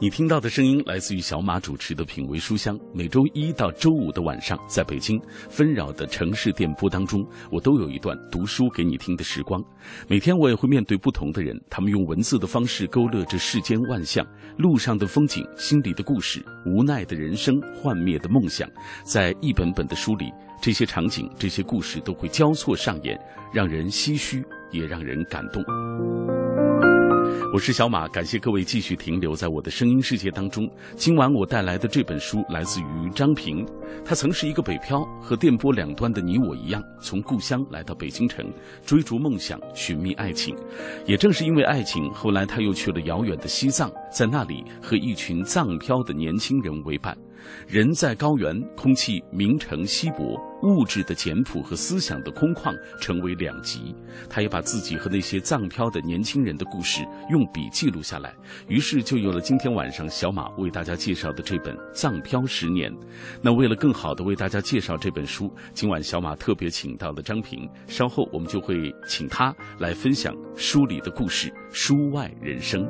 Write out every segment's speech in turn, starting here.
你听到的声音来自于小马主持的《品味书香》，每周一到周五的晚上，在北京纷扰的城市电波当中，我都有一段读书给你听的时光。每天我也会面对不同的人，他们用文字的方式勾勒着世间万象，路上的风景，心里的故事，无奈的人生，幻灭的梦想，在一本本的书里，这些场景，这些故事都会交错上演，让人唏嘘，也让人感动。我是小马，感谢各位继续停留在我的声音世界当中。今晚我带来的这本书来自于张平，他曾是一个北漂，和电波两端的你我一样，从故乡来到北京城，追逐梦想，寻觅爱情。也正是因为爱情，后来他又去了遥远的西藏，在那里和一群藏漂的年轻人为伴。人在高原，空气明澄稀薄，物质的简朴和思想的空旷成为两极。他也把自己和那些藏漂的年轻人的故事用笔记录下来，于是就有了今天晚上小马为大家介绍的这本《藏漂十年》。那为了更好的为大家介绍这本书，今晚小马特别请到了张平，稍后我们就会请他来分享书里的故事，书外人生。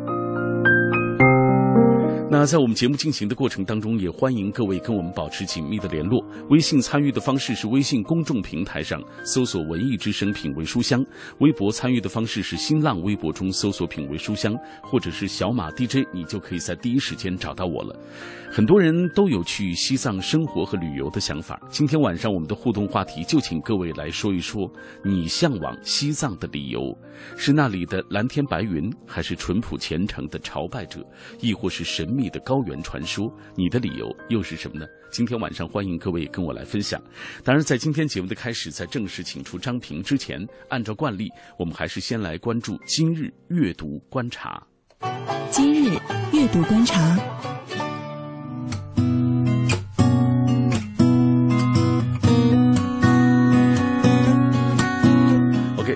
那在我们节目进行的过程当中，也欢迎各位跟我们保持紧密的联络。微信参与的方式是微信公众平台上搜索“文艺之声品味书香”，微博参与的方式是新浪微博中搜索“品味书香”或者是小马 DJ，你就可以在第一时间找到我了。很多人都有去西藏生活和旅游的想法。今天晚上我们的互动话题就请各位来说一说你向往西藏的理由：是那里的蓝天白云，还是淳朴虔诚的朝拜者，亦或是神秘？的高原传说，你的理由又是什么呢？今天晚上欢迎各位跟我来分享。当然，在今天节目的开始，在正式请出张平之前，按照惯例，我们还是先来关注今日阅读观察。今日阅读观察。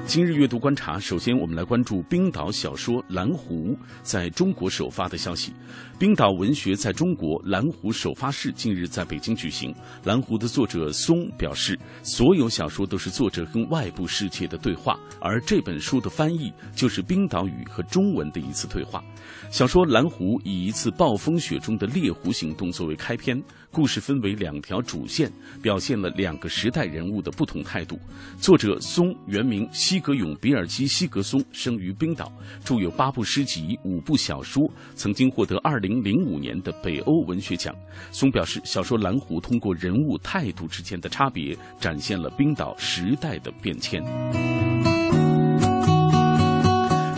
今日阅读观察，首先我们来关注冰岛小说《蓝湖》在中国首发的消息。冰岛文学在中国《蓝湖》首发式近日在北京举行。《蓝湖》的作者松表示，所有小说都是作者跟外部世界的对话，而这本书的翻译就是冰岛语和中文的一次对话。小说《蓝湖》以一次暴风雪中的猎狐行动作为开篇，故事分为两条主线，表现了两个时代人物的不同态度。作者松原名西格永·比尔基·西格松，生于冰岛，著有八部诗集、五部小说，曾经获得二零零五年的北欧文学奖。松表示，小说《蓝湖》通过人物态度之间的差别，展现了冰岛时代的变迁。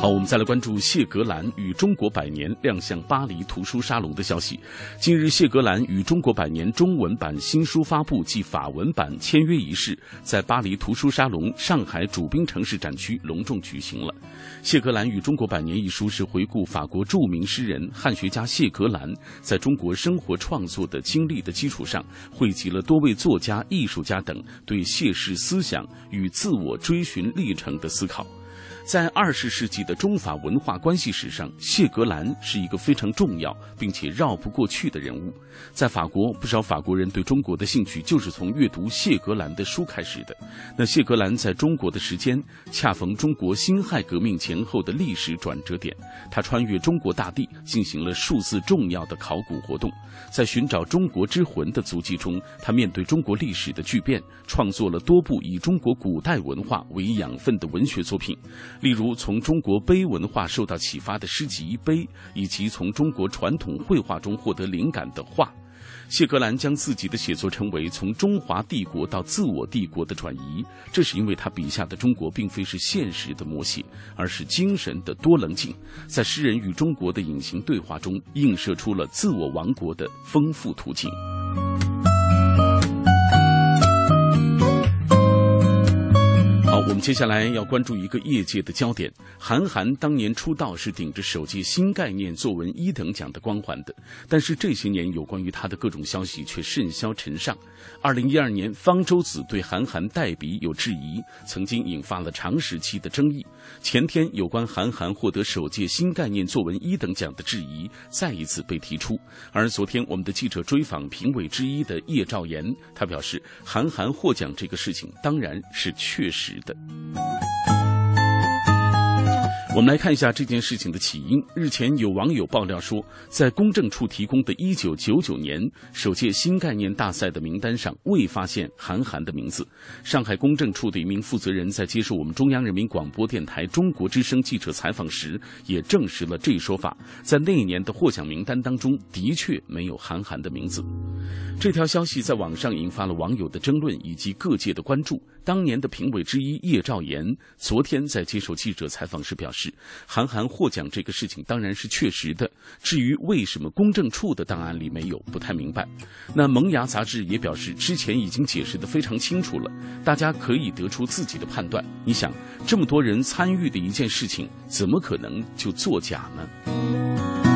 好，我们再来关注谢格兰与中国百年亮相巴黎图书沙龙的消息。近日，谢格兰与中国百年中文版新书发布暨法文版签约仪式在巴黎图书沙龙上海主宾城市展区隆重举行了。谢格兰与中国百年一书是回顾法国著名诗人、汉学家谢格兰在中国生活创作的经历的基础上，汇集了多位作家、艺术家等对谢氏思想与自我追寻历程的思考。在二十世纪的中法文化关系史上，谢格兰是一个非常重要并且绕不过去的人物。在法国，不少法国人对中国的兴趣就是从阅读谢格兰的书开始的。那谢格兰在中国的时间恰逢中国辛亥革命前后的历史转折点，他穿越中国大地，进行了数次重要的考古活动。在寻找中国之魂的足迹中，他面对中国历史的巨变，创作了多部以中国古代文化为养分的文学作品。例如，从中国碑文化受到启发的诗集《碑》，以及从中国传统绘画中获得灵感的画。谢格兰将自己的写作称为从中华帝国到自我帝国的转移，这是因为他笔下的中国并非是现实的摹写，而是精神的多棱镜，在诗人与中国的隐形对话中映射出了自我王国的丰富图景。我们接下来要关注一个业界的焦点。韩寒当年出道是顶着首届新概念作文一等奖的光环的，但是这些年有关于他的各种消息却甚嚣尘上。二零一二年，方舟子对韩寒代笔有质疑，曾经引发了长时期的争议。前天，有关韩寒获得首届新概念作文一等奖的质疑再一次被提出。而昨天，我们的记者追访评委之一的叶兆言，他表示，韩寒获奖这个事情当然是确实的。我们来看一下这件事情的起因。日前有网友爆料说，在公证处提供的1999年首届新概念大赛的名单上未发现韩寒的名字。上海公证处的一名负责人在接受我们中央人民广播电台中国之声记者采访时，也证实了这一说法。在那一年的获奖名单当中，的确没有韩寒的名字。这条消息在网上引发了网友的争论以及各界的关注。当年的评委之一叶兆言昨天在接受记者采访时表示，韩寒获奖这个事情当然是确实的。至于为什么公证处的档案里没有，不太明白。那萌芽杂志也表示，之前已经解释的非常清楚了，大家可以得出自己的判断。你想，这么多人参与的一件事情，怎么可能就作假呢？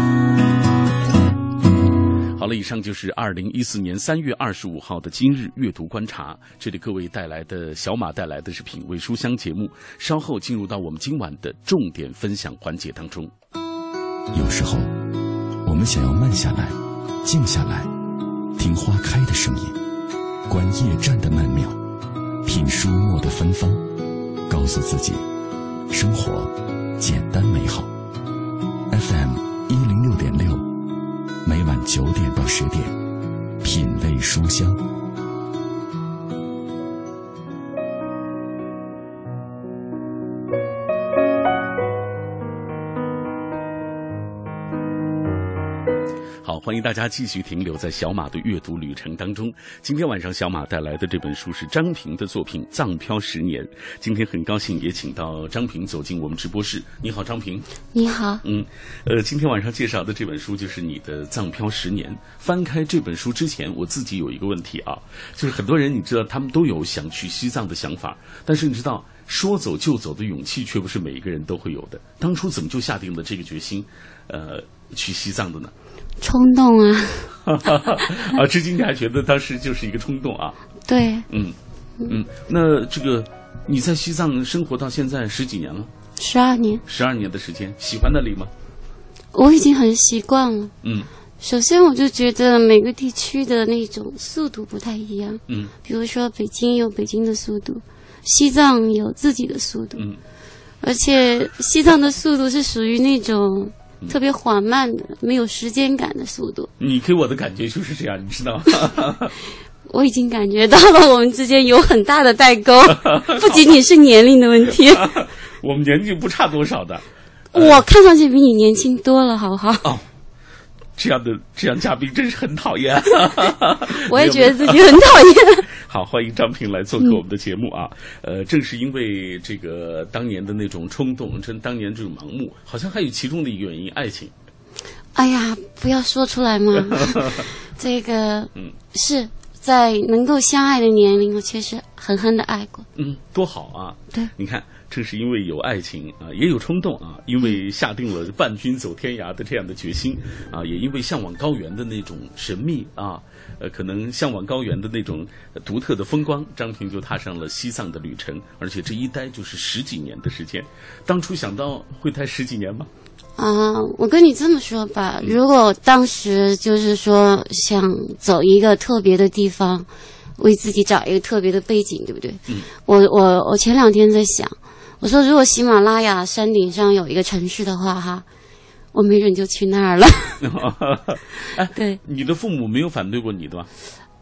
好了，以上就是二零一四年三月二十五号的今日阅读观察。这里各位带来的小马带来的是品味书香节目，稍后进入到我们今晚的重点分享环节当中。有时候，我们想要慢下来，静下来，听花开的声音，观夜战的曼妙，品书墨的芬芳，告诉自己，生活简单十点，品味书香。欢迎大家继续停留在小马的阅读旅程当中。今天晚上，小马带来的这本书是张平的作品《藏漂十年》。今天很高兴也请到张平走进我们直播室。你好，张平。你好。嗯，呃，今天晚上介绍的这本书就是你的《藏漂十年》。翻开这本书之前，我自己有一个问题啊，就是很多人你知道，他们都有想去西藏的想法，但是你知道，说走就走的勇气却不是每一个人都会有的。当初怎么就下定了这个决心，呃，去西藏的呢？冲动啊！啊，至今你还觉得当时就是一个冲动啊？对。嗯嗯，那这个你在西藏生活到现在十几年了？十二年。十二年的时间，喜欢那里吗？我已经很习惯了。嗯。首先，我就觉得每个地区的那种速度不太一样。嗯。比如说，北京有北京的速度，西藏有自己的速度。嗯。而且，西藏的速度是属于那种。特别缓慢的、没有时间感的速度。你给我的感觉就是这样，你知道吗？我已经感觉到了，我们之间有很大的代沟，不仅仅是年龄的问题。我们年纪不差多少的。我看上去比你年轻多了，好不好？哦，这样的这样嘉宾真是很讨厌。我也觉得自己很讨厌。好，欢迎张平来做客我们的节目啊！呃，正是因为这个当年的那种冲动，真当年这种盲目，好像还有其中的一个原因——爱情。哎呀，不要说出来嘛！这个，嗯，是在能够相爱的年龄，我确实狠狠的爱过。嗯，多好啊！对，你看，正是因为有爱情啊，也有冲动啊，因为下定了伴君走天涯的这样的决心啊，也因为向往高原的那种神秘啊。呃，可能向往高原的那种独特的风光，张平就踏上了西藏的旅程，而且这一待就是十几年的时间。当初想到会待十几年吗？啊，我跟你这么说吧，如果当时就是说想走一个特别的地方，为自己找一个特别的背景，对不对？嗯。我我我前两天在想，我说如果喜马拉雅山顶上有一个城市的话，哈。我没准就去那儿了。哎，对，你的父母没有反对过你的吧？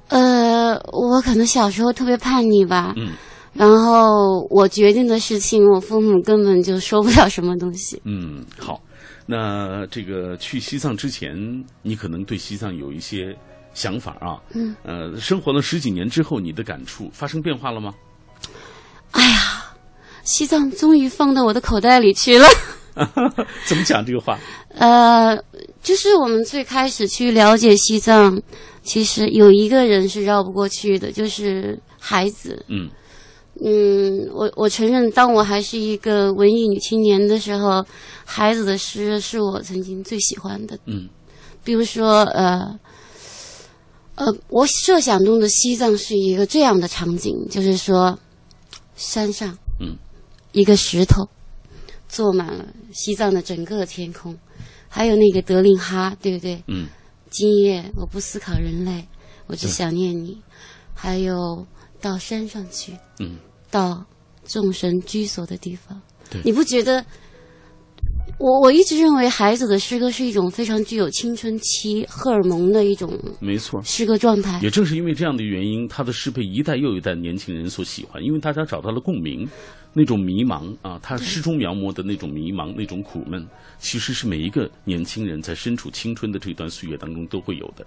呃，我可能小时候特别叛逆吧。嗯。然后我决定的事情，我父母根本就说不了什么东西。嗯，好。那这个去西藏之前，你可能对西藏有一些想法啊。嗯。呃，生活了十几年之后，你的感触发生变化了吗？哎呀，西藏终于放到我的口袋里去了。怎么讲这个话？呃，就是我们最开始去了解西藏，其实有一个人是绕不过去的，就是孩子。嗯，嗯，我我承认，当我还是一个文艺女青年的时候，孩子的诗是我曾经最喜欢的。嗯，比如说，呃，呃，我设想中的西藏是一个这样的场景，就是说，山上，嗯，一个石头，坐满了西藏的整个天空，还有那个德令哈，对不对？嗯，今夜我不思考人类，我只想念你。还有到山上去，嗯，到众神居所的地方对。你不觉得？我我一直认为孩子的诗歌是一种非常具有青春期荷尔蒙的一种没错。诗歌状态。也正是因为这样的原因，他的诗被一代又一代年轻人所喜欢，因为大家找到了共鸣，那种迷茫啊，他诗中描摹的那种迷茫、那种苦闷，其实是每一个年轻人在身处青春的这段岁月当中都会有的。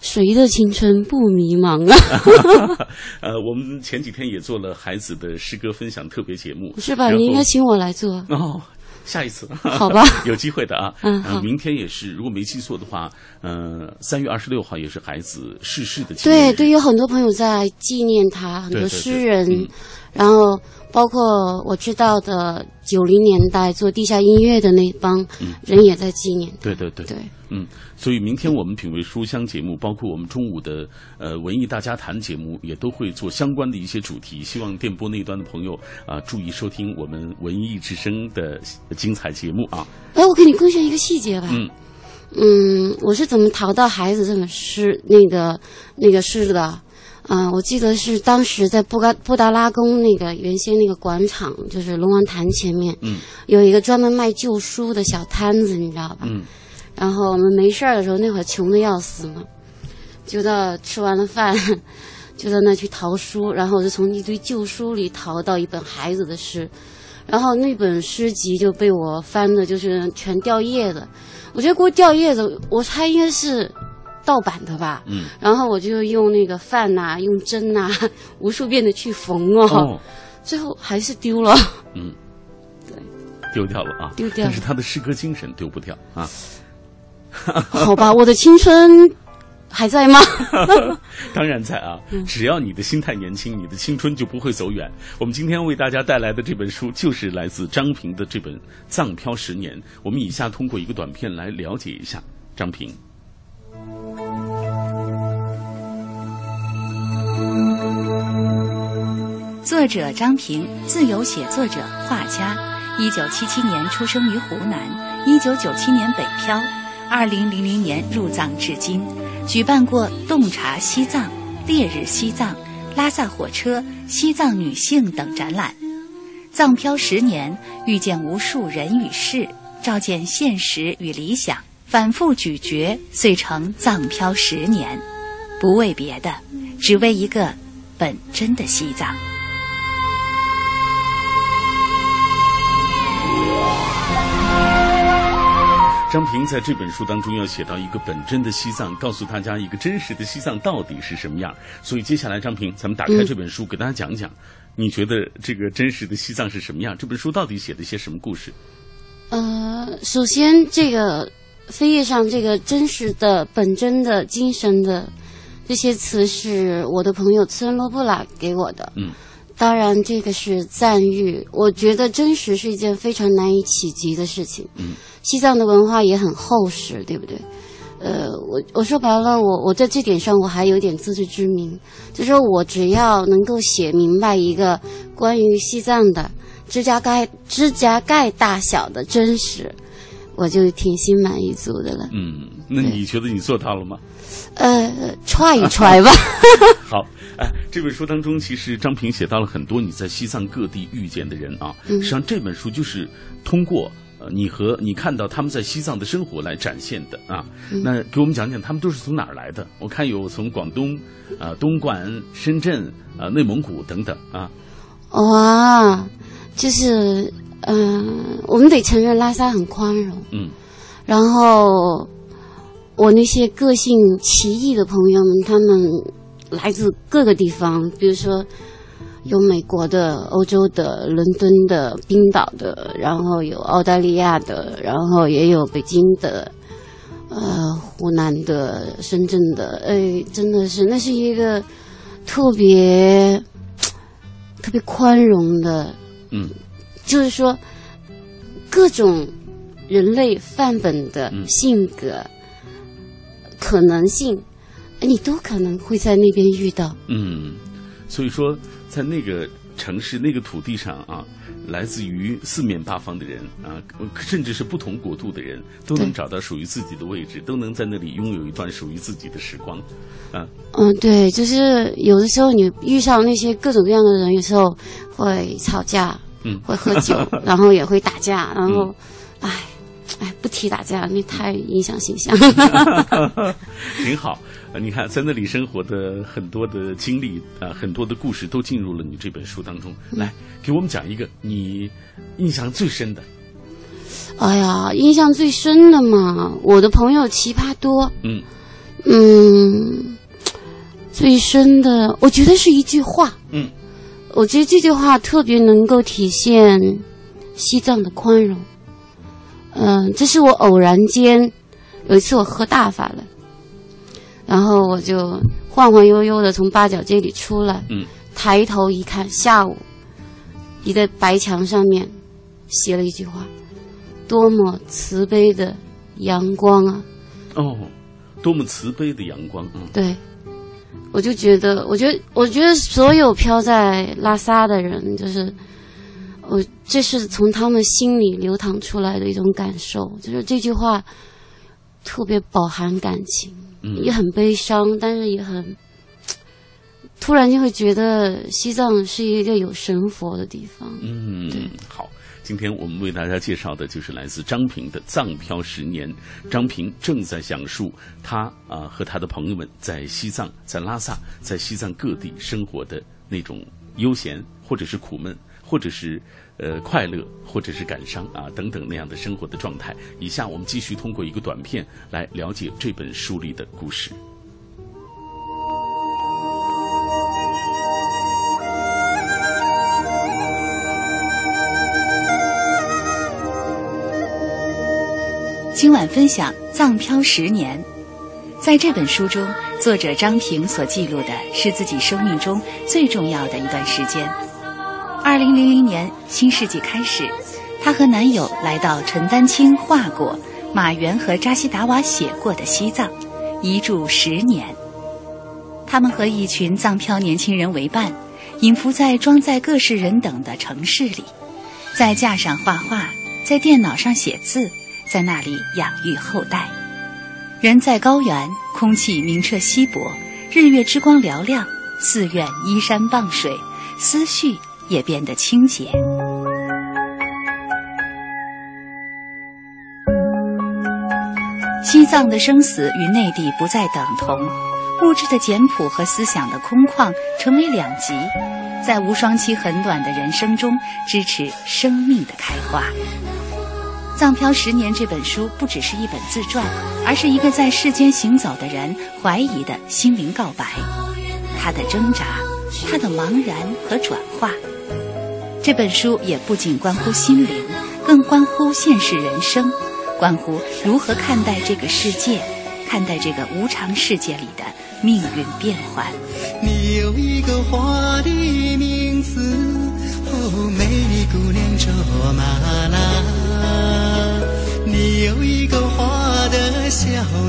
谁的青春不迷茫啊？呃，我们前几天也做了孩子的诗歌分享特别节目，是吧？你应该请我来做。哦。下一次，好吧。有机会的啊。嗯明天也是，如果没记错的话，呃，三月二十六号也是孩子逝世的对对，有很多朋友在纪念他，很多对对对诗人，嗯。然后包括我知道的九零年代做地下音乐的那帮人也在纪念他。对对对。对，嗯，所以明天我们品味书香节目，包括我们中午的呃文艺大家谈节目，也都会做相关的一些主题。希望电波那端的朋友啊、注意收听我们文艺之声的精彩节目啊。哎，我给你贡献一个细节吧。嗯嗯，我是怎么淘到孩子这本诗那个那个诗的？啊、我记得是当时在布达布达拉宫那个原先那个广场，就是龙王潭前面，嗯有一个专门卖旧书的小摊子，你知道吧？嗯然后我们没事儿的时候，那会儿穷的要死嘛，就到吃完了饭，就在那去淘书，然后我就从一堆旧书里淘到一本孩子的诗，然后那本诗集就被我翻的，就是全掉页子。我觉得给我掉叶子，我猜应该是盗版的吧。嗯，然后我就用那个饭呐、用针呐、无数遍的去缝哦，哦，最后还是丢了。嗯，对丢掉了啊，丢掉了但是他的诗歌精神丢不掉啊。好吧，我的青春还在吗？当然在啊，只要你的心态年轻，你的青春就不会走远。我们今天为大家带来的这本书，就是来自张平的这本《藏漂十年》。我们以下通过一个短片来了解一下张平。作者张平，自由写作者、画家。一九七七年出生于湖南，一九九七年北漂，二零零零年入藏至今，举办过洞察西藏、烈日西藏、拉萨火车、西藏女性等展览。藏漂十年，遇见无数人与事，照见现实与理想，反复咀嚼，遂成藏漂十年。不为别的，只为一个本真的西藏。张平在这本书当中要写到一个本真的西藏，告诉大家一个真实的西藏到底是什么样。所以接下来，张平，咱们打开这本书，给大家讲讲，你觉得这个真实的西藏是什么样？这本书到底写了些什么故事？呃，首先这个扉页上这个真实的、本真的、精神的这些词是我的朋友茨恩罗布拉给我的。嗯，当然这个是赞誉。我觉得真实是一件非常难以企及的事情。嗯，西藏的文化也很厚实，对不对？呃，我我说白了，我我在这点上我还有点自知之明，就说我只要能够写明白一个关于西藏的指甲盖指甲盖大小的真实，我就挺心满意足的了。嗯，那你觉得你做到了吗？呃，踹一踹吧。好，哎，这本书当中，其实张平写到了很多你在西藏各地遇见的人啊。嗯实际上，这本书就是通过呃你和你看到他们在西藏的生活来展现的啊。嗯那给我们讲讲他们都是从哪儿来的？我看有从广东、啊、东莞、深圳、啊、内蒙古等等啊。哇，就是嗯、呃我们得承认拉萨很宽容。嗯然后我那些个性奇异的朋友们，他们来自各个地方，比如说有美国的、欧洲的、伦敦的、冰岛的，然后有澳大利亚的，然后也有北京的，呃，湖南的、深圳的，哎，真的是那是一个特别。特特别宽容的，嗯就是说各种人类范本的嗯性格、可能性，你都可能会在那边遇到。嗯，所以说在那个城市那个土地上啊，来自于四面八方的人啊，甚至是不同国度的人，都能找到属于自己的位置，都能在那里拥有一段属于自己的时光。啊，嗯，对，就是有的时候你遇上那些各种各样的人，有时候会吵架，嗯会喝酒，然后也会打架，然后，唉，唉，不提打架，那太影响形象。挺好。呃，你看，在那里生活的很多的经历啊、很多的故事都进入了你这本书当中。来，给我们讲一个你印象最深的。哎呀，印象最深的嘛，我的朋友奇葩多，嗯嗯，最深的，我觉得是一句话，嗯，我觉得这句话特别能够体现西藏的宽容。嗯，这是我偶然间有一次我喝大发了，然后我就晃晃悠悠的从八角街里出来，嗯，抬头一看，下午一个白墙上面写了一句话：多么慈悲的阳光啊！哦，多么慈悲的阳光啊！对，我就觉得，我觉得，我觉得所有飘在拉萨的人，就是我，这是从他们心里流淌出来的一种感受，就是这句话特别饱含感情，嗯也很悲伤，但是也很。突然就会觉得西藏是一个有神佛的地方。嗯对，好。今天我们为大家介绍的就是来自张平的《藏漂十年》。张平正在讲述他啊、和他的朋友们在西藏、在拉萨、在西藏各地生活的那种悠闲，或者是苦闷，或者是呃快乐，或者是感伤啊等等那样的生活的状态。以下我们继续通过一个短片来了解这本书里的故事。今晚分享《藏漂十年》。在这本书中，作者张平所记录的是自己生命中最重要的一段时间。二零零零年，新世纪开始，她和男友来到陈丹青画过、马原和扎西达瓦写过的西藏，一住十年。他们和一群藏漂年轻人为伴，隐伏在装载各式人等的城市里，在架上画画，在电脑上写字，在那里养育后代。人在高原，空气明澈稀薄，日月之光嘹亮，寺院依山傍水，思绪也变得清洁。西藏的生死与内地不再等同，物质的简朴和思想的空旷成为两极，在无双期很短的人生中支持生命的开花。《藏漂十年》这本书不只是一本自传，而是一个在世间行走的人怀疑的心灵告白，他的挣扎，他的茫然和转化。这本书也不仅关乎心灵，更关乎现实人生，关乎如何看待这个世界，看待这个无常世界里的命运变幻。你有一个花的名字，哦，美丽姑娘卓玛拉。你有一个花的笑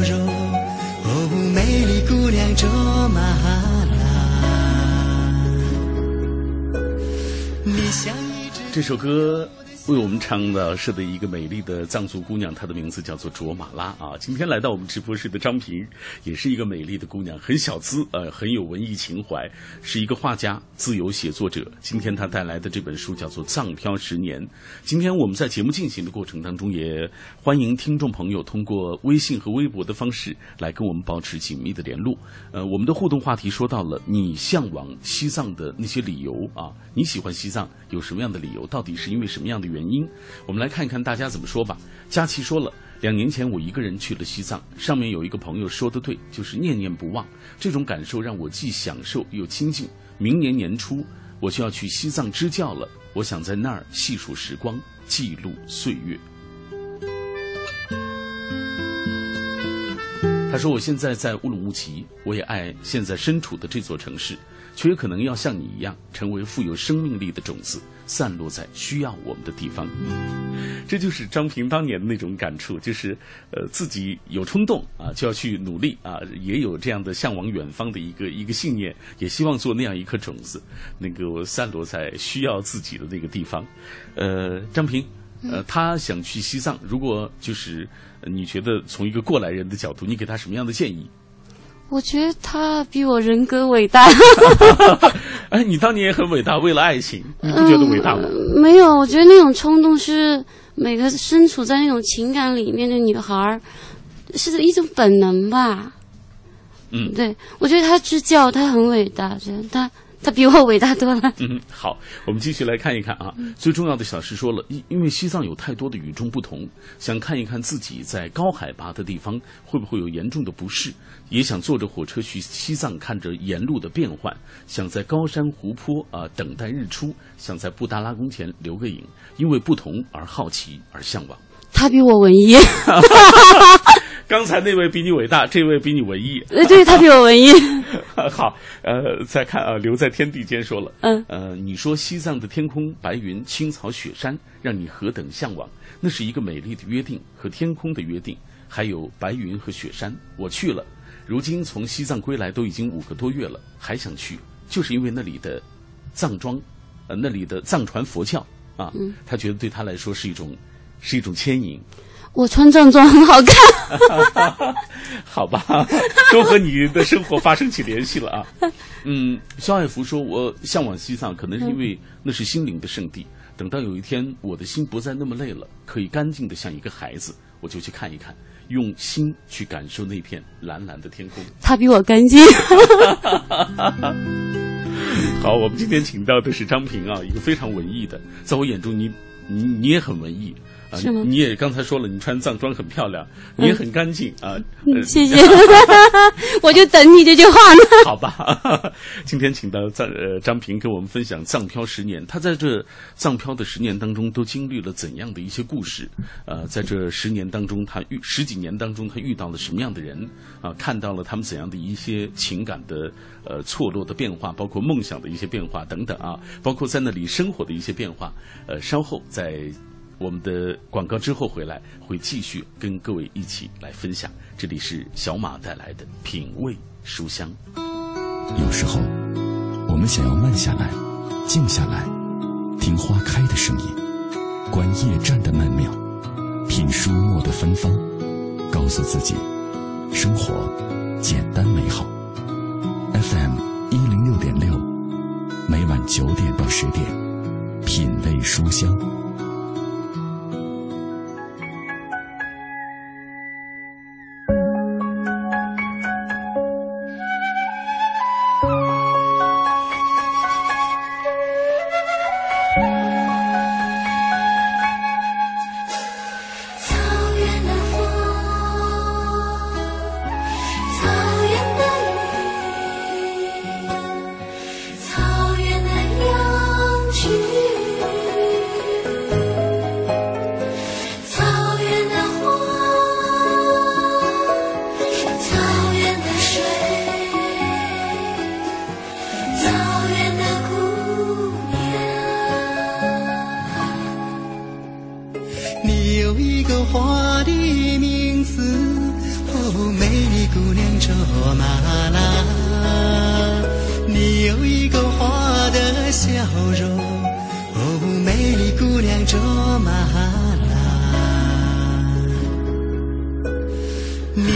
容，哦，美丽姑娘卓玛这首歌为我们唱的是的一个美丽的藏族姑娘，她的名字叫做卓玛拉啊。今天来到我们直播室的张平，也是一个美丽的姑娘，很小资，呃，很有文艺情怀，是一个画家、自由写作者。今天她带来的这本书叫做《藏漂十年》。今天我们在节目进行的过程当中，也欢迎听众朋友通过微信和微博的方式来跟我们保持紧密的联络。呃，我们的互动话题说到了你向往西藏的那些理由啊，你喜欢西藏有什么样的理由？到底是因为什么样的原原因？我们来看一看大家怎么说吧。佳琪说了，两年前我一个人去了西藏，上面有一个朋友说的对，就是念念不忘。这种感受让我既享受又亲近。明年年初我就要去西藏支教了，我想在那儿细数时光，记录岁月。他说：“我现在在乌鲁木齐，我也爱现在身处的这座城市，却有可能要像你一样，成为富有生命力的种子，散落在需要我们的地方。”这就是张平当年的那种感触，就是呃自己有冲动啊，就要去努力啊，也有这样的向往远方的一个一个信念，也希望做那样一颗种子，能够散落在需要自己的那个地方。呃，张平。呃，他想去西藏，如果就是你觉得从一个过来人的角度，你给他什么样的建议？我觉得他比我人格伟大。哎，你当年也很伟大，为了爱情，你不觉得伟大吗？没有，我觉得那种冲动是每个身处在那种情感里面的女孩儿是一种本能吧。嗯，对，我觉得他支教，他很伟大，觉得他。他比我伟大多了。嗯，好，我们继续来看一看啊。最重要的小事说了，因因为西藏有太多的与众不同，想看一看自己在高海拔的地方会不会有严重的不适，也想坐着火车去西藏，看着沿路的变换，想在高山湖泊啊等待日出，想在布达拉宫前留个影，因为不同而好奇而向往。他比我文艺。刚才那位比你伟大，这位比你文艺。呃，对他比我文艺。好，呃，再看啊，留在天地间说了，嗯，呃，你说西藏的天空白云、青草、雪山，让你何等向往？那是一个美丽的约定和天空的约定，还有白云和雪山。我去了，如今从西藏归来都已经五个多月了，还想去，就是因为那里的藏庄，呃，那里的藏传佛教啊，他觉得对他来说是一种，是一种牵引。我穿正装很好看，好吧，都和你的生活发生起联系了啊。嗯，肖爱福说，我向往西藏，可能是因为那是心灵的圣地。等到有一天我的心不再那么累了，可以干净的像一个孩子，我就去看一看，用心去感受那片蓝蓝的天空。他比我干净。好，我们今天请到的是张平啊，一个非常文艺的，在我眼中，你你你也很文艺。是吗？你也刚才说了，你穿藏装很漂亮，你也很干净啊。谢谢，我就等你这句话呢。好吧，今天请到藏呃张平跟我们分享藏漂十年，他在这藏漂的十年当中都经历了怎样的一些故事？呃，在这十年当中，他遇十几年当中他遇到了什么样的人？啊，看到了他们怎样的一些情感的呃错落的变化，包括梦想的一些变化等等啊，包括在那里生活的一些变化。呃，稍后在。我们的广告之后回来，会继续跟各位一起来分享。这里是小马带来的品味书香。有时候，我们想要慢下来，静下来，听花开的声音，观夜战的曼妙，品书墨的芬芳，告诉自己，生活简单美好。FM 一零六点六，每晚九点到十点，品味书香。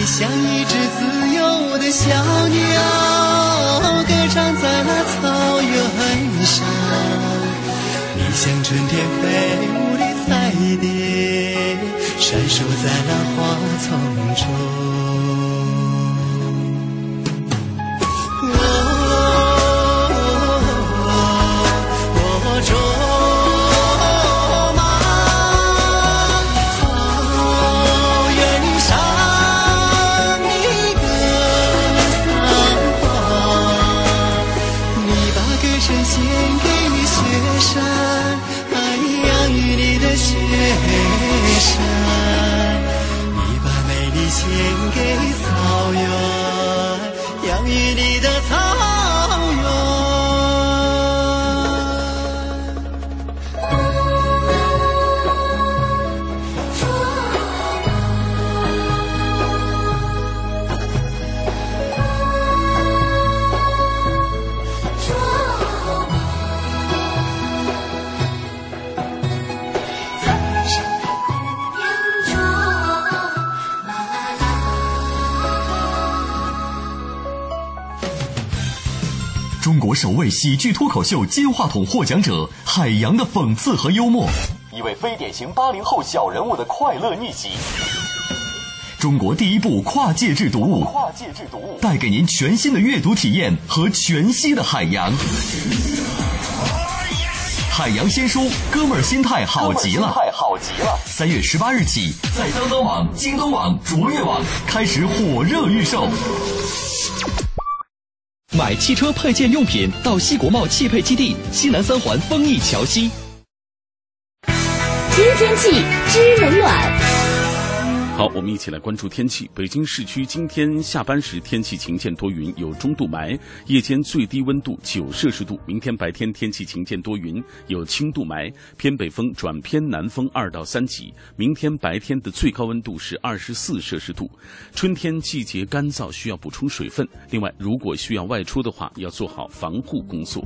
你像一只自由的小鸟，歌唱在那草原上。你像春天飞舞的彩蝶，闪烁在那花丛中。中国首位喜剧脱口秀金话筒获奖者海洋的讽刺和幽默，一位非典型八零后小人物的快乐逆袭。中国第一部跨界制读物，跨界制读物带给您全新的阅读体验和全息的海洋。海洋新书，哥们儿心态好极了，太好极了。三月十八日起，在当当网、京东网、卓越网开始火热预售。买汽车配件用品到西国贸汽配基地西南三环丰益桥西。知天气，知冷暖。好，我们一起来关注天气。北京市区今天下班时天气晴间多云，有中度霾，夜间最低温度九摄氏度。明天白天天气晴间多云，有轻度霾，偏北风转偏南风二到三级。明天白天的最高温度是二十四摄氏度。春天季节干燥，需要补充水分。另外，如果需要外出的话，要做好防护工作。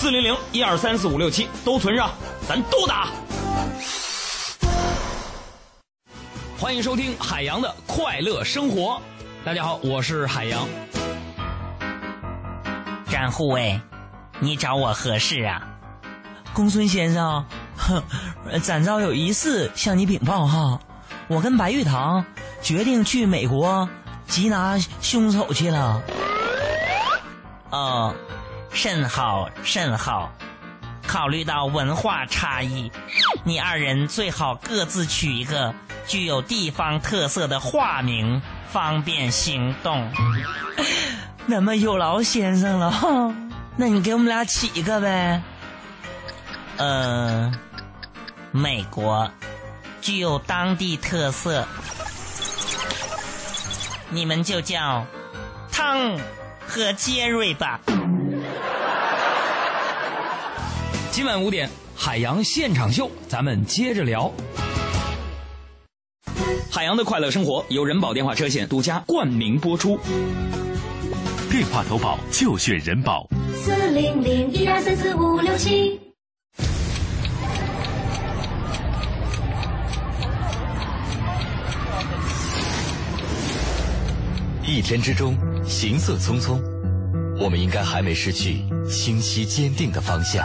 四零零一二三四五六七都存上，咱都打。欢迎收听海洋的快乐生活。大家好，我是海洋。展护卫，你找我何事啊？公孙先生，哼，展昭有一事向你禀报哈。我跟白玉堂决定去美国缉拿凶手去了。哦。甚好甚好，考虑到文化差异，你二人最好各自取一个具有地方特色的化名，方便行动。那么有劳先生了，那你给我们俩起一个呗。呃，美国具有当地特色，你们就叫汤和杰瑞吧。今晚五点，海洋现场秀，咱们接着聊。海洋的快乐生活由人保电话车险独家冠名播出。电话投保就选人保。四零零一二三四五六七。一天之中，行色匆匆，我们应该还没失去清晰坚定的方向。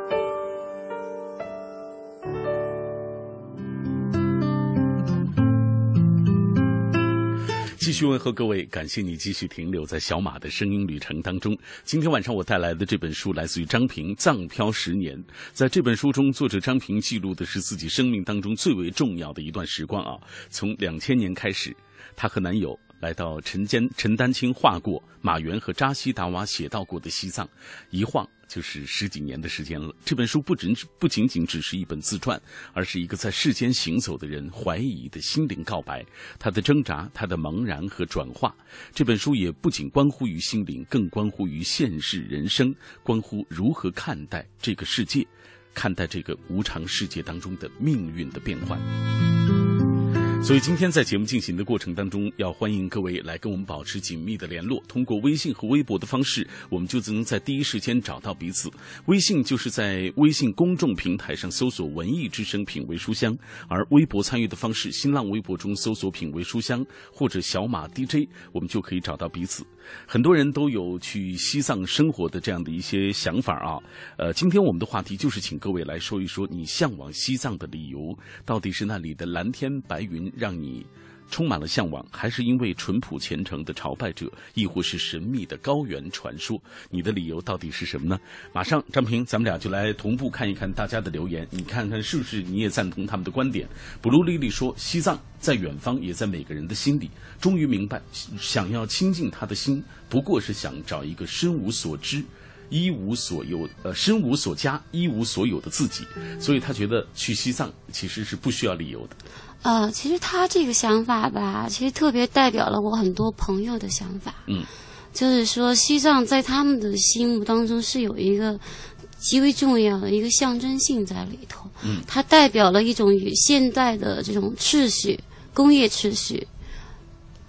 续问候各位，感谢你继续停留在小马的声音旅程当中。今天晚上我带来的这本书来自于张平《藏漂十年》。在这本书中，作者张平记录的是自己生命当中最为重要的一段时光啊。从两千年开始，她和男友来到陈坚、陈丹青画过，马原和扎西达瓦写到过的西藏，一晃就是十几年的时间了。这本书不仅不仅仅只是一本自传，而是一个在世间行走的人怀疑的心灵告白，他的挣扎，他的茫然和转化。这本书也不仅关乎于心灵，更关乎于现世人生，关乎如何看待这个世界。看待这个无常世界当中的命运的变换。所以今天在节目进行的过程当中，要欢迎各位来跟我们保持紧密的联络。通过微信和微博的方式，我们就能在第一时间找到彼此。微信就是在微信公众平台上搜索“文艺之声品味书香”，而微博参与的方式，新浪微博中搜索“品味书香”或者小马 DJ，我们就可以找到彼此。很多人都有去西藏生活的这样的一些想法啊。呃，今天我们的话题就是请各位来说一说你向往西藏的理由，到底是那里的蓝天白云让你充满了向往，还是因为淳朴虔诚的朝拜者，亦或是神秘的高原传说？你的理由到底是什么呢？马上，张平，咱们俩就来同步看一看大家的留言，你看看是不是你也赞同他们的观点？布鲁丽丽说：“西藏在远方，也在每个人的心里。终于明白，想要亲近他的心，不过是想找一个身无所知。”一无所有，呃，身无所加，一无所有的自己，所以他觉得去西藏其实是不需要理由的。呃，其实他这个想法吧，其实特别代表了我很多朋友的想法。嗯，就是说西藏在他们的心目当中是有一个极为重要的一个象征性在里头。嗯，它代表了一种与现代的这种秩序、工业秩序。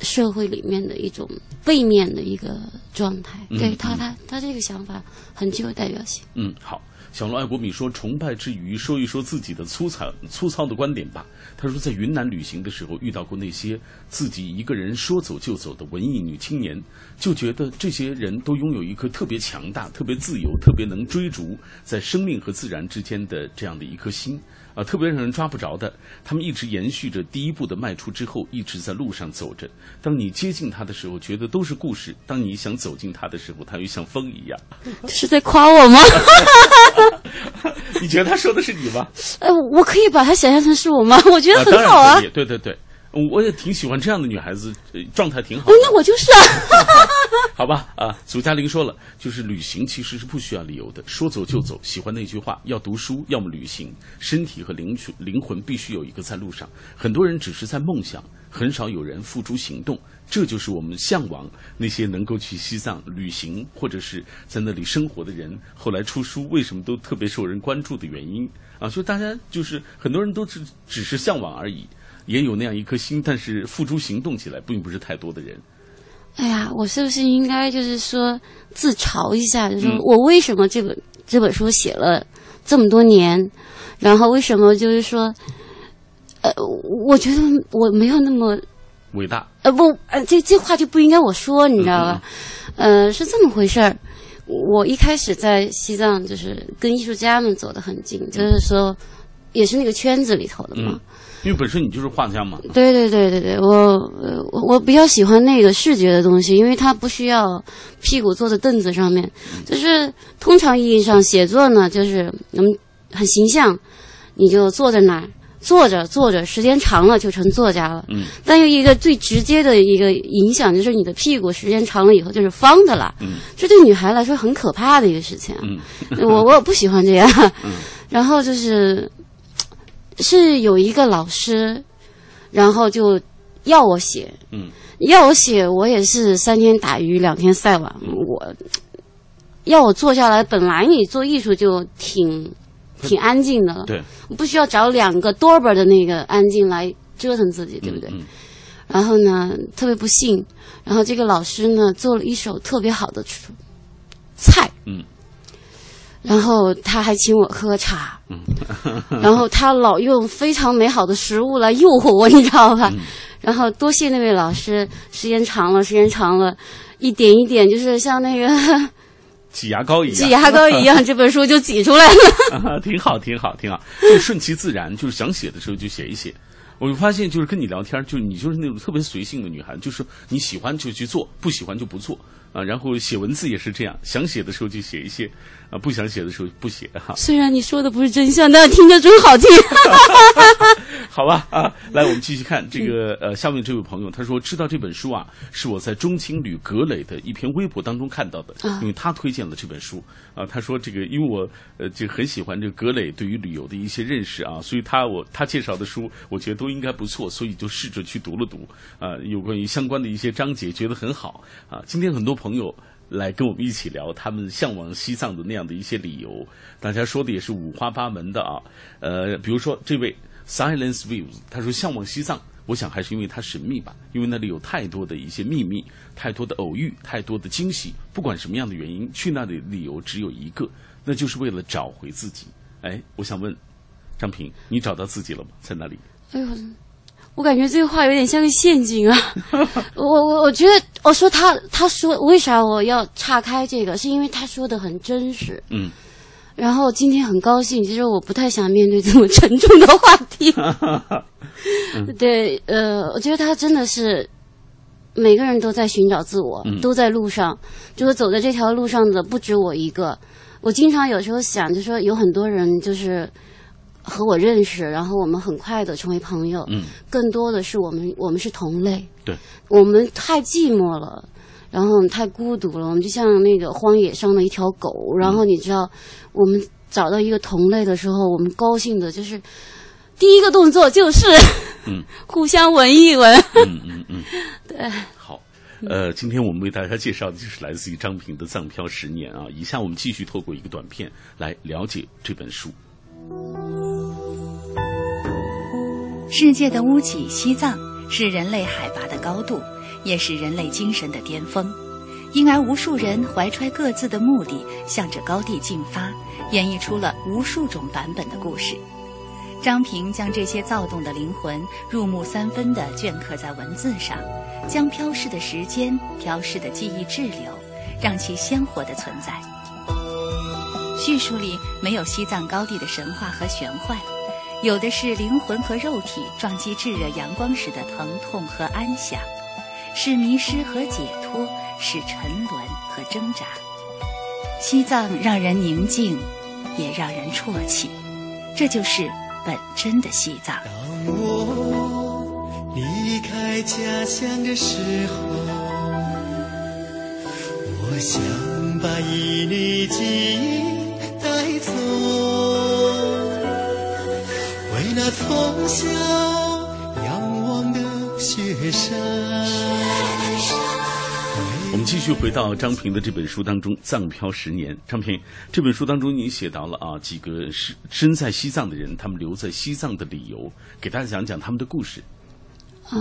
社会里面的一种背面的一个状态，对他，他他这个想法很具有代表性。嗯，好，小罗爱国米说，崇拜之余，说一说自己的粗糙粗糙的观点吧。他说，在云南旅行的时候，遇到过那些自己一个人说走就走的文艺女青年，就觉得这些人都拥有一颗特别强大、特别自由、特别能追逐在生命和自然之间的这样的一颗心。啊，特别让人抓不着的，他们一直延续着第一步的迈出之后，一直在路上走着。当你接近他的时候，觉得都是故事；当你想走近他的时候，他又像风一样。是在夸我吗？你觉得他说的是你吗？呃，我可以把他想象成是我吗？我觉得很好啊。对对对。我也挺喜欢这样的女孩子，状态挺好。那我就是啊，好吧啊。祖嘉玲说了，就是旅行其实是不需要理由的，说走就走。喜欢那句话，要读书，要么旅行。身体和灵灵魂必须有一个在路上。很多人只是在梦想，很少有人付诸行动。这就是我们向往那些能够去西藏旅行或者是在那里生活的人，后来出书为什么都特别受人关注的原因啊。所以大家就是很多人都只只是向往而已。也有那样一颗心，但是付诸行动起来并不是太多的人。哎呀，我是不是应该就是说自嘲一下，就是我为什么这本这本书写了这么多年，然后为什么就是说，呃，我觉得我没有那么伟大。呃，不，呃，这这话就不应该我说，你知道吧？呃，是这么回事儿。我一开始在西藏就是跟艺术家们走得很近，就是说也是那个圈子里头的嘛。因为本身你就是画家嘛。对对对对对，我我我比较喜欢那个视觉的东西，因为它不需要屁股坐在凳子上面，就是通常意义上写作呢，就是我们很形象，你就坐在那儿坐着坐着，时间长了就成作家了。嗯。但有一个最直接的一个影响，就是你的屁股时间长了以后就是方的了。嗯。这对女孩来说很可怕的一个事情。嗯。我我不喜欢这样。嗯。然后就是。是有一个老师，然后就要我写，嗯，要我写，我也是三天打鱼两天晒网。我要我坐下来，本来你做艺术就挺挺安静的了，对，不需要找两个多巴的那个安静来折腾自己，对不对？然后呢，特别不幸，然后这个老师呢做了一手特别好的菜，嗯。然后他还请我喝茶，嗯然后他老用非常美好的食物来诱惑我，你知道吧？然后多谢那位老师，时间长了，时间长了，一点一点，就是像那个挤牙膏一样，挤牙膏一样，这本书就挤出来了。挺好，挺好，挺好，就顺其自然，就是想写的时候就写一写。我就发现，就是跟你聊天，就你就是那种特别随性的女孩，就是你喜欢就去做，不喜欢就不做啊。然后写文字也是这样，想写的时候就写一些，啊，不想写的时候不写哈。虽然你说的不是真相，但听着真好听。好吧啊，来，我们继续看这个 呃，下面这位朋友他说，知道这本书啊，是我在中青旅格磊的一篇微博当中看到的，啊因为他推荐了这本书啊。他说这个，因为我呃就很喜欢这个葛磊对于旅游的一些认识啊，所以他我他介绍的书，我觉得都应该不错，所以就试着去读了读啊，有关于相关的一些章节，觉得很好啊。今天很多朋友。来跟我们一起聊他们向往西藏的那样的一些理由，大家说的也是五花八门的啊。呃，比如说这位 Silence Views，他说向往西藏，我想还是因为它神秘吧，因为那里有太多的一些秘密，太多的偶遇，太多的惊喜。不管什么样的原因，去那里的理由只有一个，那就是为了找回自己。哎，我想问张平，你找到自己了吗？在那里？哎呦，我感觉这个话有点像个陷阱啊！我我我觉得，我说他他说为啥我要岔开这个，是因为他说的很真实。嗯，然后今天很高兴，其实我不太想面对这么沉重的话题。对，呃，我觉得他真的是每个人都在寻找自我，嗯都在路上，就是走在这条路上的不止我一个。我经常有时候想，就说有很多人就是和我认识，然后我们很快的成为朋友。嗯，更多的是我们我们是同类，对，我们太寂寞了。然后我们太孤独了，我们就像那个荒野上的一条狗。然后你知道，我们找到一个同类的时候，我们高兴的就是第一个动作就是嗯 互相闻一闻。嗯嗯嗯，对，好。呃，今天我们为大家介绍的就是来自于张平的《藏漂十年》啊。以下我们继续透过一个短片来了解这本书。世界的屋脊西藏是人类海拔的高度，也是人类精神的巅峰，因而无数人怀揣各自的目的，向着高地进发，演绎出了无数种版本的故事。张平将这些躁动的灵魂入木三分地镌刻在文字上，将飘逝的时间、飘逝的记忆滞留，让其鲜活地存在。叙述里没有西藏高地的神话和玄幻，有的是灵魂和肉体撞击炙热阳光时的疼痛和安详，是迷失和解脱，是沉沦和挣扎。西藏让人宁静，也让人啜泣，这就是本真的西藏。当我离开家乡的时候，我想把一缕记忆带走，为那从小雪山。我们继续回到张平的这本书当中，《藏漂十年》。张平，这本书当中你写到了啊几个身身在西藏的人，他们留在西藏的理由，给大家讲讲他们的故事。啊、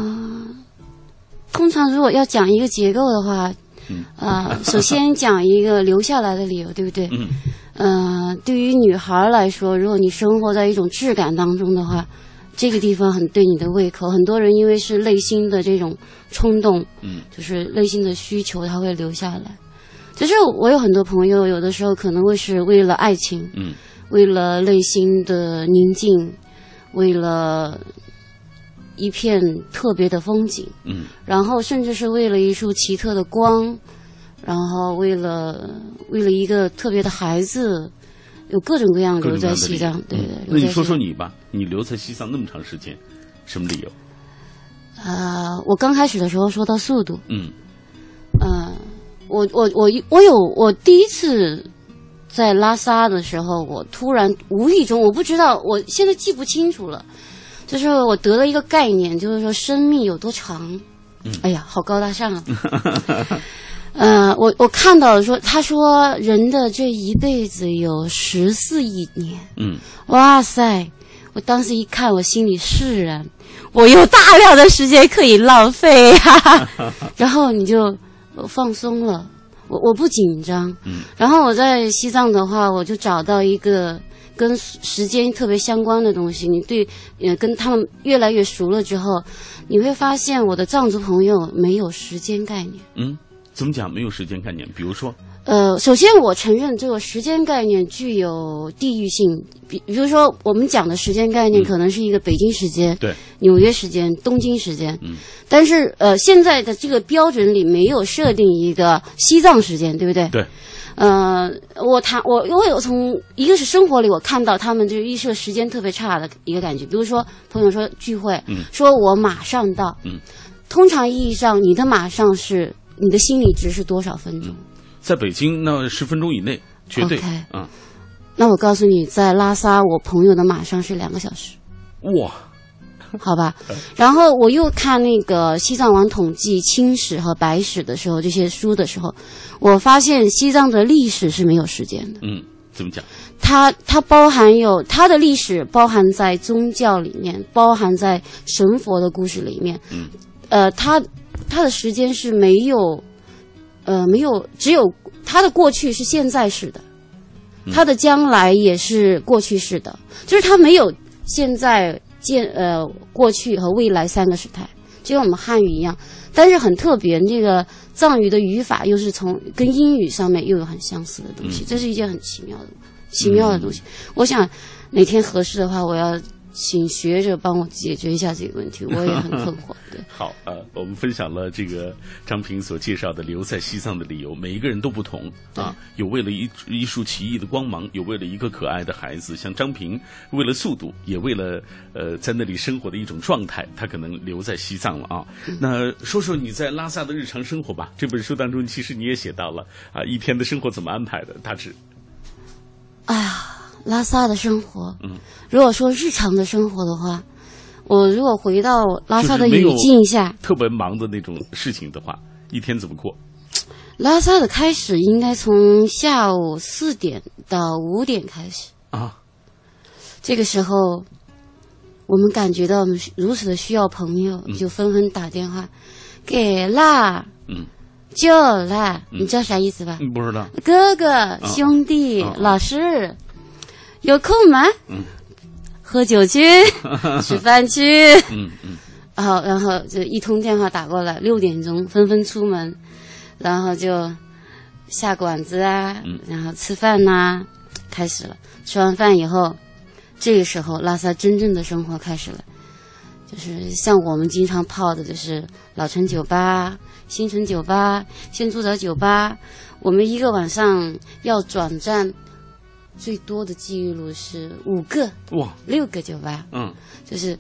通常如果要讲一个结构的话，嗯啊、首先讲一个留下来的理由，对不对？嗯。呃，对于女孩来说，如果你生活在一种质感当中的话，这个地方很对你的胃口。很多人因为是内心的这种冲动，嗯，就是内心的需求，他会留下来。就是我有很多朋友，有的时候可能会是为了爱情，嗯，为了内心的宁静，为了一片特别的风景，嗯，然后甚至是为了一束奇特的光，然后为了为了一个特别的孩子，有各种各样留在西藏，对嗯对。那你说说你吧，你留在西藏那么长时间，什么理由？啊、我刚开始的时候说到速度，嗯呃，我我我我有我第一次在拉萨的时候，我突然无意中，我不知道，我现在记不清楚了，就是我得了一个概念，就是说生命有多长。嗯哎呀，好高大上啊！呃，我我看到了说，他说人的这一辈子有十四亿年，嗯哇塞！我当时一看，我心里释然，我有大量的时间可以浪费啊。然后你就呃放松了，我我不紧张。嗯然后我在西藏的话，我就找到一个跟时间特别相关的东西。你对，呃，跟他们越来越熟了之后，你会发现我的藏族朋友没有时间概念。嗯，怎么讲？没有时间概念。比如说，呃，首先我承认这个时间概念具有地域性，比比如说我们讲的时间概念嗯可能是一个北京时间、对，纽约时间、东京时间，嗯，但是呃现在的这个标准里没有设定一个西藏时间，对不对？对。呃，我谈我因为我从一个是生活里我看到他们就是预设时间特别差的一个感觉，比如说朋友说聚会，嗯说我马上到，嗯，通常意义上你的马上是你的心理值是多少分钟？在北京那十分钟以内绝对 OK 嗯，那我告诉你，在拉萨我朋友的马上是两个小时。哇，好吧，然后我又看那个西藏王统计青史和白史的时候，这些书的时候，我发现西藏的历史是没有时间的。嗯，怎么讲？它它包含有它的历史包含在宗教里面，包含在神佛的故事里面。嗯，呃，它它的时间是没有，呃，没有，只有他的过去是现在式的，他的将来也是过去式的，就是他没有现在、现呃过去和未来三个时态，就像我们汉语一样。但是很特别，那个藏语的语法又是从跟英语上面又有很相似的东西，嗯。这是一件很奇妙的、奇妙的东西。我想哪天合适的话，我要请学者帮我解决一下这个问题，我也很困惑。对，好，呃，我们分享了这个张平所介绍的留在西藏的理由，每一个人都不同啊，有为了一一束奇异的光芒，有为了一个可爱的孩子，像张平，为了速度，也为了呃在那里生活的一种状态，他可能留在西藏了啊。那说说你在拉萨的日常生活吧，这本书当中其实你也写到了啊，一天的生活怎么安排的，大致。哎呀，拉萨的生活，嗯，如果说日常的生活的话，我如果回到拉萨的语境下，特别忙的那种事情的话，一天怎么过？拉萨的开始应该从下午四点到五点开始啊。这个时候，我们感觉到我们如此的需要朋友，嗯就纷纷打电话给啦，嗯，就啦，你知道啥意思吧？嗯，不知道。哥哥、兄弟、老师，有空吗？嗯，喝酒去，吃饭去。嗯嗯。然后，然后就一通电话打过来，六点钟纷纷出门，然后就下馆子啊，嗯然后吃饭呐、开始了。吃完饭以后，这个时候拉萨真正的生活开始了，就是像我们经常泡的，就是老城酒吧、新城酒吧、新住宅酒吧。我们一个晚上要转站最多的记录是五个、哇，六个酒吧。嗯，就是，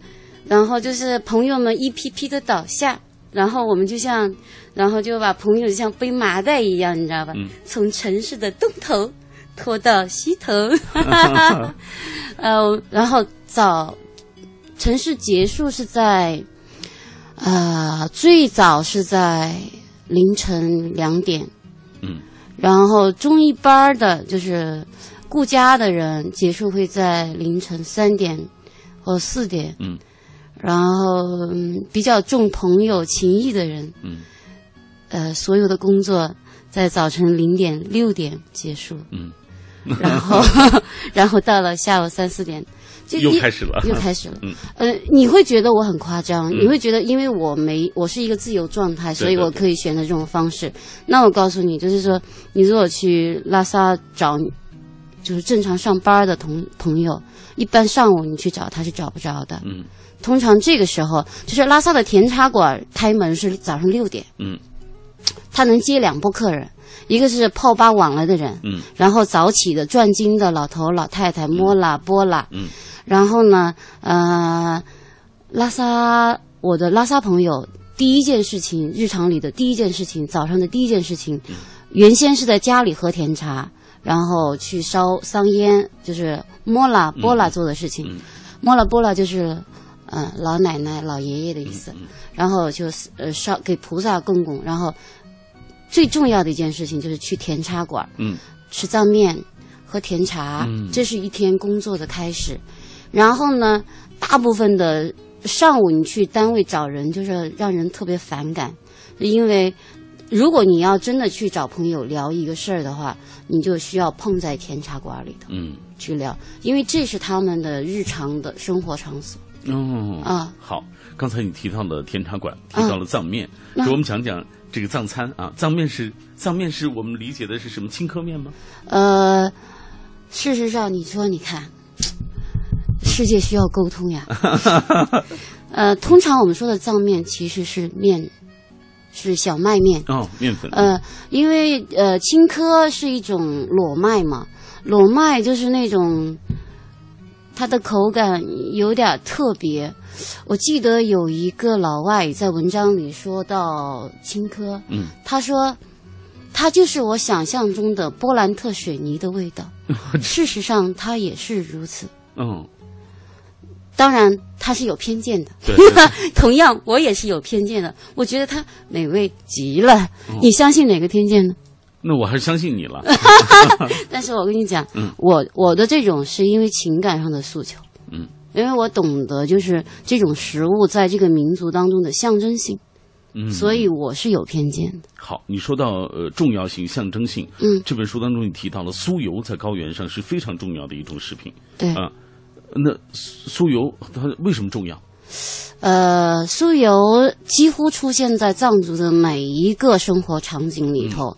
然后就是朋友们一批批的倒下，然后我们就像，然后就把朋友像背麻袋一样，你知道吧？嗯。从城市的东头拖到西头，呃，然后早城市结束是在，呃，最早是在凌晨两点，嗯，然后中一班儿的就是顾家的人结束会在凌晨三点或四点，嗯，然后嗯比较重朋友情谊的人，嗯，呃，所有的工作在早晨零点六点结束，嗯，然后 然后到了下午三四点。就又开始了。又开始了。嗯。呃，你会觉得我很夸张，嗯。你会觉得因为我没我是一个自由状态，所以我可以选择这种方式。那我告诉你，就是说，你如果去拉萨找就是正常上班的同朋友，一般上午你去找他是找不着的。嗯通常这个时候，就是拉萨的甜茶馆开门是早上六点，嗯他能接两波客人，一个是泡吧晚来的人，嗯然后早起的转经的老头老太太摸啦波啦，嗯然后呢，呃，拉萨我的拉萨朋友第一件事情，日常里的第一件事情，早上的第一件事情，原先是在家里喝甜茶，然后去烧桑烟，就是摸拉波拉做的事情，摸拉波拉就是。呃，老奶奶、老爷爷的意思，然后就是呃烧给菩萨供供，然后最重要的一件事情就是去甜茶馆，嗯。吃藏面，喝甜茶，嗯。这是一天工作的开始。然后呢，大部分的上午你去单位找人，就是让人特别反感，因为如果你要真的去找朋友聊一个事儿的话，你就需要碰在甜茶馆里头嗯去聊，因为这是他们的日常的生活场所。哦啊，好，刚才你提到了甜茶馆，提到了藏面，那给我们讲讲这个藏餐啊。藏面是藏面是我们理解的是什么青稞面吗？呃，事实上，你说你看，世界需要沟通呀。呃，通常我们说的藏面其实是面，是小麦面。哦，面粉。呃，因为呃青稞是一种裸麦嘛，裸麦就是那种它的口感有点特别。我记得有一个老外在文章里说到青稞，嗯，他说它就是我想象中的波兰特水泥的味道。事实上，它也是如此。嗯，当然，他是有偏见的。对 同样，我也是有偏见的。我觉得他美味极了。嗯你相信哪个偏见呢？那我还是相信你了。但是我跟你讲，嗯我我的这种是因为情感上的诉求，嗯，因为我懂得就是这种食物在这个民族当中的象征性，嗯，所以我是有偏见的。好，你说到呃重要性、象征性，嗯这本书当中你提到了酥油在高原上是非常重要的一种食品，对啊、那酥油它为什么重要？呃，酥油几乎出现在藏族的每一个生活场景里头。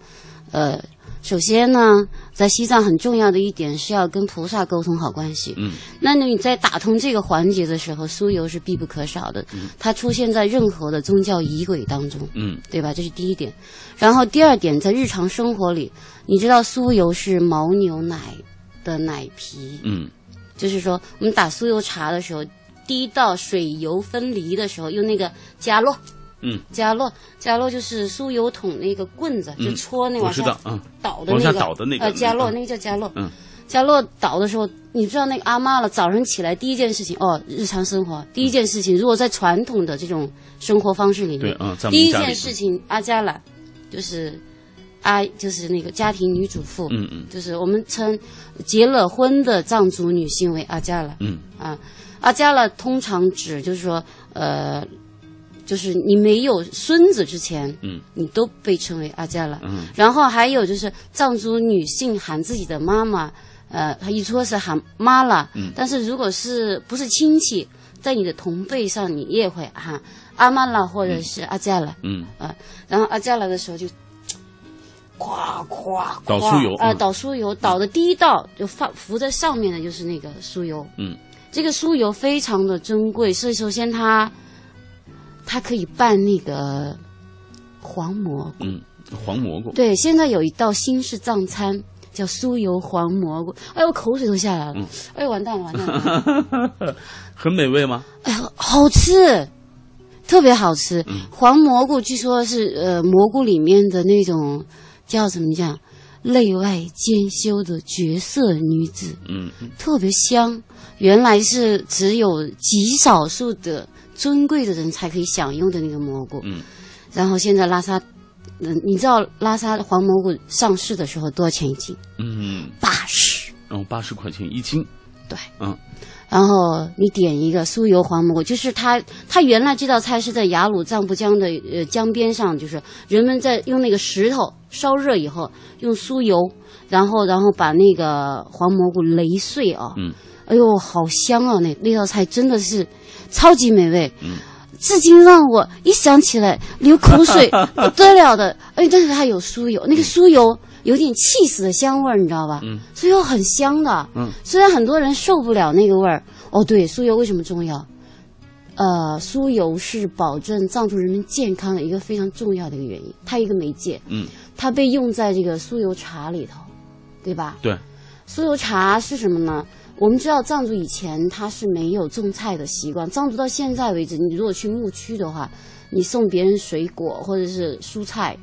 呃，首先呢，在西藏很重要的一点是要跟菩萨沟通好关系。嗯，那你在打通这个环节的时候，酥油是必不可少的。嗯它出现在任何的宗教仪轨当中。嗯对吧？这是第一点。然后第二点，在日常生活里，你知道酥油是牦牛奶的奶皮，嗯就是说我们打酥油茶的时候，第一道水油分离的时候，用那个加洛，嗯，加洛，加洛就是酥油桶那个棍子，嗯。就戳那往下知道嗯。倒的往下那个，倒的那个呃，加洛，嗯。那个叫加洛，嗯。加洛倒的时候，你知道那个阿妈了，早上起来第一件事情，哦，日常生活第一件事情，如果在传统的这种生活方式里面，第一件事情，阿加拉就是阿就是那个家庭女主妇，嗯嗯。就是我们称结了婚的藏族女性为阿加拉，嗯。啊，阿加拉通常指就是说，呃，就是你没有孙子之前，嗯，你都被称为阿加拉。嗯。然后还有就是藏族女性喊自己的妈妈，呃，她一说是喊妈啦，嗯。但是如果是不是亲戚，在你的同辈上，你也会喊阿妈啦或者是阿加拉，嗯。啊，然后阿加拉的时候就。咵咵倒酥油啊、嗯。倒酥油，倒的第一道就放浮在上面的就是那个酥油，嗯。这个酥油非常的珍贵，所以首先它它可以拌那个黄蘑菇。嗯，黄蘑菇，对，现在有一道新式藏餐叫酥油黄蘑菇，哎呦，我口水都下来了，嗯。哎呦，完蛋了，完蛋了，很美味吗？哎呦，好吃，特别好吃。嗯。黄蘑菇据说是呃蘑菇里面的那种叫怎么讲，内外兼修的绝色女子。嗯特别香，原来是只有极少数的尊贵的人才可以享用的那个蘑菇。嗯，然后现在拉萨，嗯，你知道拉萨黄蘑菇上市的时候多少钱一斤？嗯，八十。嗯八十块钱一斤，对，嗯。然后你点一个酥油黄蘑菇，就是它，它原来这道菜是在雅鲁藏布江的呃江边上，就是人们在用那个石头烧热以后，用酥油，然后然后把那个黄蘑菇擂碎啊，嗯，哎呦，好香啊！那那道菜真的是超级美味，嗯，至今让我一想起来流口水，不得了的。哎，但是它有酥油，那个酥油有点气死的香味儿，你知道吧？嗯，酥油很香的。嗯，虽然很多人受不了那个味儿。哦，对，酥油为什么重要？呃，酥油是保证藏族人民健康的一个非常重要的一个原因，它一个媒介。嗯，它被用在这个酥油茶里头，对吧？对，酥油茶是什么呢？我们知道藏族以前它是没有种菜的习惯，藏族到现在为止，你如果去牧区的话，你送别人水果或者是蔬菜，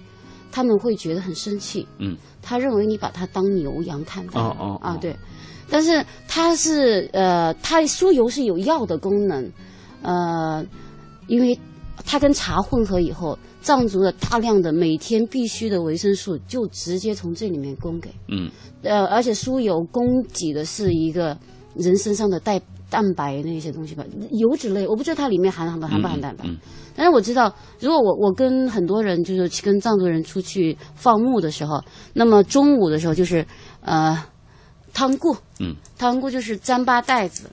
他们会觉得很生气。嗯，他认为你把它当牛羊看待。哦哦啊，对。但是它是呃，它酥油是有药的功能，呃，因为它跟茶混合以后，藏族的大量的每天必需的维生素就直接从这里面供给。嗯呃，而且酥油供给的是一个人身上的带蛋白那些东西吧，油脂类，我不知道它里面含含不含不含蛋白。嗯但是我知道，如果我我跟很多人就是去跟藏族人出去放牧的时候，那么中午的时候就是呃汤固，嗯，汤固就是糌粑袋子，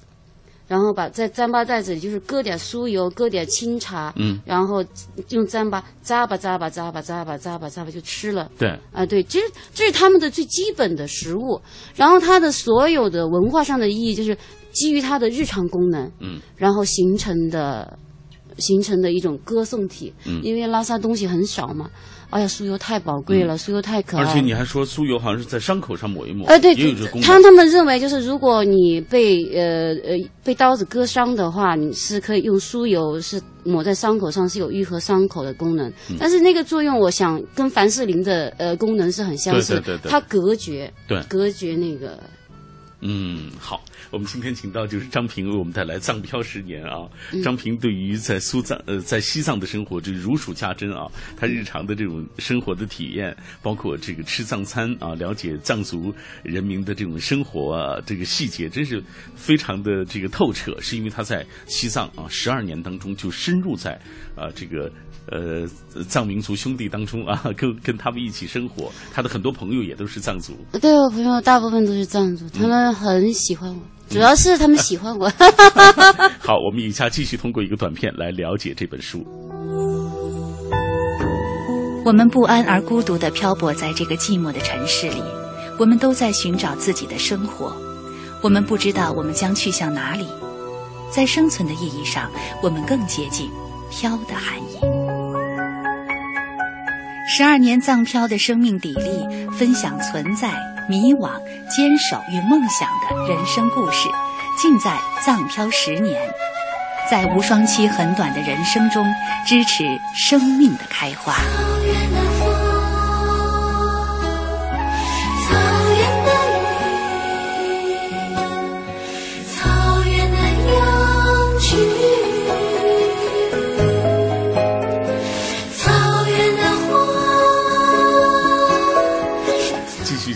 然后把在糌粑袋子里就是搁点酥油，搁点清茶，嗯然后用糌粑扎吧扎吧扎吧扎吧扎吧扎吧就吃了。对，啊，对，其实这是他们的最基本的食物，然后它的所有的文化上的意义就是基于它的日常功能，嗯，然后形成的形成的一种歌颂体，嗯。因为拉萨东西很少嘛，哎呀，酥油太宝贵了，酥油太可爱，而且你还说酥油好像是在伤口上抹一抹，呃，对，他能。他们认为就是如果你被呃呃被刀子割伤的话，你是可以用酥油是抹在伤口上是有愈合伤口的功能，嗯。但是那个作用我想跟凡士林的呃功能是很相似的，对对对对。它隔绝，对。隔绝那个。嗯，好，我们今天请到就是张平为我们带来藏漂十年啊。嗯张平对于在苏藏呃在西藏的生活就是如数家珍啊，他日常的这种生活的体验，包括这个吃藏餐啊，了解藏族人民的这种生活啊，这个细节真是非常的这个透彻，是因为他在西藏啊十二年当中就深入在啊这个。呃，藏民族兄弟当中啊，跟跟他们一起生活，他的很多朋友也都是藏族。对我朋友大部分都是藏族，他们很喜欢我，主要是他们喜欢我。好，我们以下继续通过一个短片来了解这本书。我们不安而孤独地漂泊在这个寂寞的城市里，我们都在寻找自己的生活，我们不知道我们将去向哪里。在生存的意义上，我们更接近“飘”的含义。十二年藏漂的生命砥砺，分享存在、迷惘、坚守与梦想的人生故事，尽在藏漂十年。在无双期很短的人生中，支持生命的开花。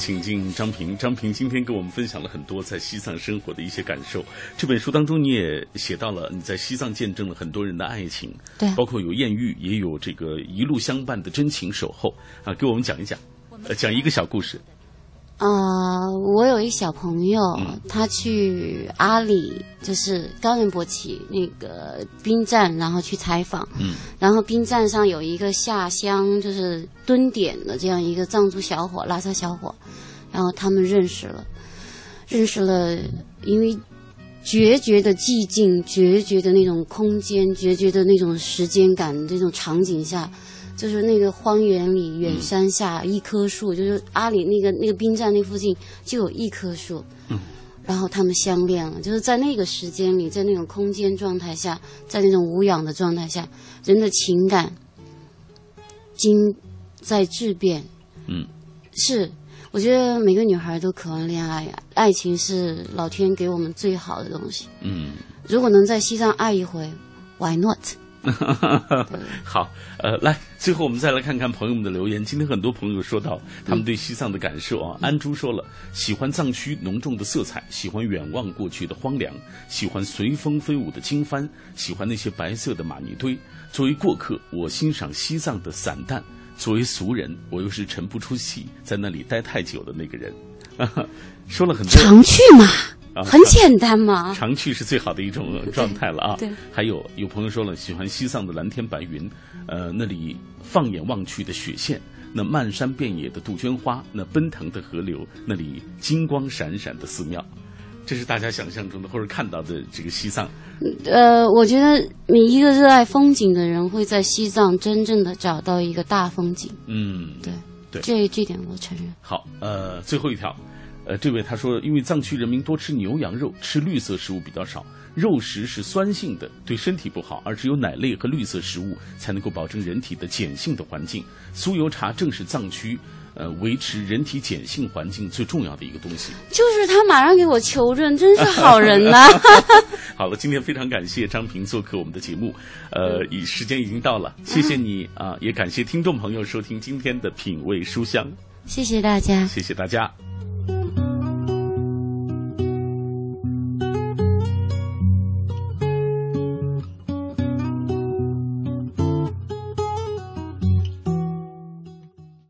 请进张平。张平今天跟我们分享了很多在西藏生活的一些感受。这本书当中，你也写到了你在西藏见证了很多人的爱情，对包括有艳遇，也有这个一路相伴的真情守候啊，给我们讲一讲，呃，讲一个小故事。啊、我有一小朋友，嗯他去阿里，就是高仁博旗那个兵站，然后去采访。嗯，然后兵站上有一个下乡，就是蹲点的这样一个藏族小伙，拉萨小伙，然后他们认识了，认识了，因为决绝的寂静，决绝的那种空间，决绝的那种时间感，这种场景下，就是那个荒原里远山下一棵树，就是阿里那个那个兵站那附近就有一棵树，嗯，然后他们相恋了，就是在那个时间里，在那种空间状态下，在那种无氧的状态下，人的情感经在质变，嗯，是。我觉得每个女孩都渴望恋爱，爱情是老天给我们最好的东西。嗯，如果能在西藏爱一回，Why not？好，呃，来，最后我们再来看看朋友们的留言。今天很多朋友说到他们对西藏的感受啊。安珠说了，喜欢藏区浓重的色彩，喜欢远望过去的荒凉，喜欢随风飞舞的经幡，喜欢那些白色的玛尼堆。作为过客，我欣赏西藏的散淡；作为俗人，我又是沉不出气，在那里待太久的那个人。说了很多，常去嘛，啊很简单嘛。常去是最好的一种状态了啊。对，还有有朋友说了，喜欢西藏的蓝天白云，呃，那里放眼望去的雪线，那漫山遍野的杜鹃花，那奔腾的河流，那里金光闪闪的寺庙，这是大家想象中的或者看到的这个西藏。呃，我觉得每一个热爱风景的人会在西藏真正的找到一个大风景。嗯，对对，这这点我承认。好，呃，最后一条，呃，这位他说，因为藏区人民多吃牛羊肉，吃绿色食物比较少，肉食是酸性的，对身体不好，而只有奶类和绿色食物才能够保证人体的碱性的环境。酥油茶正是藏区。呃，维持人体碱性环境最重要的一个东西。就是他马上给我求证，真是好人呐、好了，今天非常感谢张平做客我们的节目，呃，已时间已经到了，谢谢你啊、也感谢听众朋友收听今天的品味书香，谢谢大家。谢谢大家。